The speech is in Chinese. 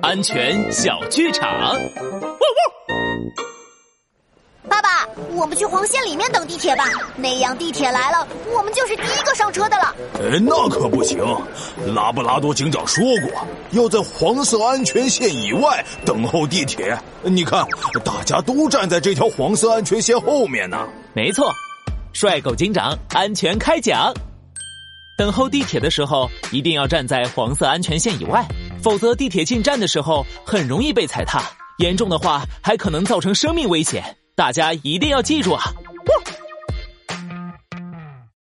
安全小剧场。爸爸，我们去黄线里面等地铁吧，那样地铁来了，我们就是第一个上车的了。哎，那可不行，拉布拉多警长说过，要在黄色安全线以外等候地铁。你看，大家都站在这条黄色安全线后面呢。没错，帅狗警长安全开讲。等候地铁的时候，一定要站在黄色安全线以外，否则地铁进站的时候很容易被踩踏，严重的话还可能造成生命危险。大家一定要记住啊！